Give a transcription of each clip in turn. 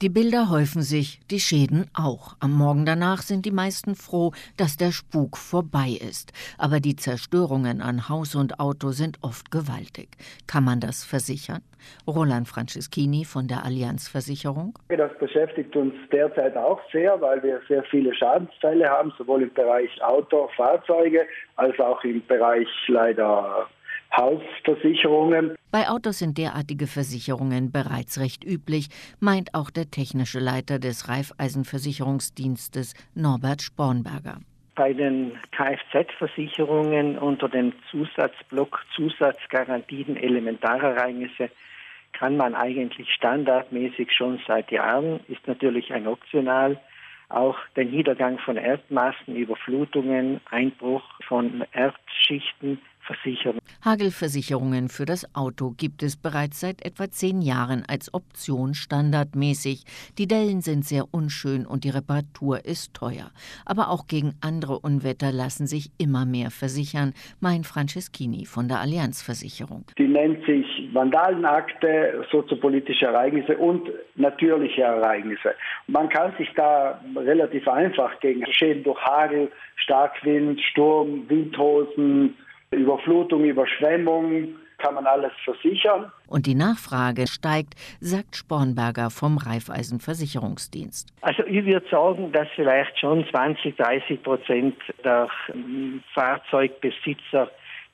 Die Bilder häufen sich, die Schäden auch. Am Morgen danach sind die meisten froh, dass der Spuk vorbei ist. Aber die Zerstörungen an Haus und Auto sind oft gewaltig. Kann man das versichern? Roland Franceschini von der Allianz Versicherung. Das beschäftigt uns derzeit auch sehr, weil wir sehr viele Schadensfälle haben, sowohl im Bereich Auto, Fahrzeuge als auch im Bereich leider Hausversicherungen. Bei Autos sind derartige Versicherungen bereits recht üblich, meint auch der technische Leiter des Raiffeisenversicherungsdienstes Norbert Spornberger. Bei den Kfz-Versicherungen unter dem Zusatzblock Zusatzgarantien Elementarereignisse kann man eigentlich standardmäßig schon seit Jahren, ist natürlich ein Optional, auch den Niedergang von Erdmassen, Überflutungen, Einbruch von Erdschichten versichern. Hagelversicherungen für das Auto gibt es bereits seit etwa zehn Jahren als Option standardmäßig. Die Dellen sind sehr unschön und die Reparatur ist teuer. Aber auch gegen andere Unwetter lassen sich immer mehr versichern, meint Franceschini von der Allianzversicherung. Die nennt sich Vandalenakte, soziopolitische Ereignisse und natürliche Ereignisse. Man kann sich da relativ einfach gegen Schäden durch Hagel, Starkwind, Sturm, Windhosen, Überflutung, Überschwemmung, kann man alles versichern. Und die Nachfrage steigt, sagt Spornberger vom Raiffeisenversicherungsdienst. Also ich würde sagen, dass vielleicht schon 20, 30 Prozent der Fahrzeugbesitzer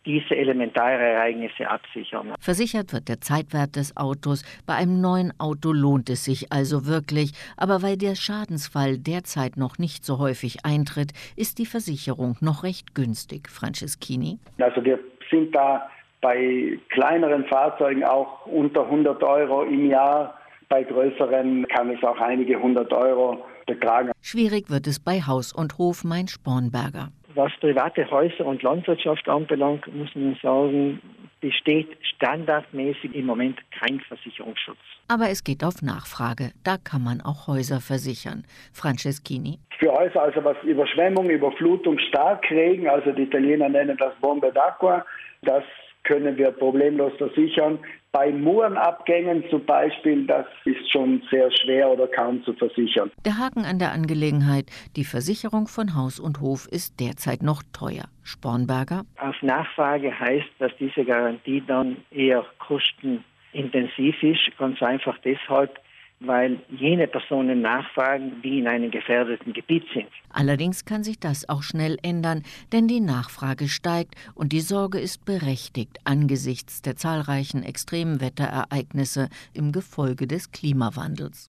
diese Elementarereignisse absichern. Versichert wird der Zeitwert des Autos. Bei einem neuen Auto lohnt es sich also wirklich. Aber weil der Schadensfall derzeit noch nicht so häufig eintritt, ist die Versicherung noch recht günstig. Franceschini? Also wir sind da bei kleineren Fahrzeugen auch unter 100 Euro im Jahr. Bei größeren kann es auch einige hundert Euro betragen. Schwierig wird es bei Haus und Hof, mein Spornberger. Was private Häuser und Landwirtschaft anbelangt, muss man sagen, besteht standardmäßig im Moment kein Versicherungsschutz. Aber es geht auf Nachfrage. Da kann man auch Häuser versichern. Franceschini. Für Häuser, also was Überschwemmung, Überflutung, Starkregen, also die Italiener nennen das Bombe d'acqua, das können wir problemlos versichern. Bei Murenabgängen zum Beispiel, das ist schon sehr schwer oder kaum zu versichern. Der Haken an der Angelegenheit, die Versicherung von Haus und Hof ist derzeit noch teuer. Spornberger? Auf Nachfrage heißt, dass diese Garantie dann eher kostenintensiv ist, ganz einfach deshalb, weil jene Personen nachfragen, die in einem gefährdeten Gebiet sind. Allerdings kann sich das auch schnell ändern, denn die Nachfrage steigt und die Sorge ist berechtigt angesichts der zahlreichen Extremwetterereignisse im Gefolge des Klimawandels.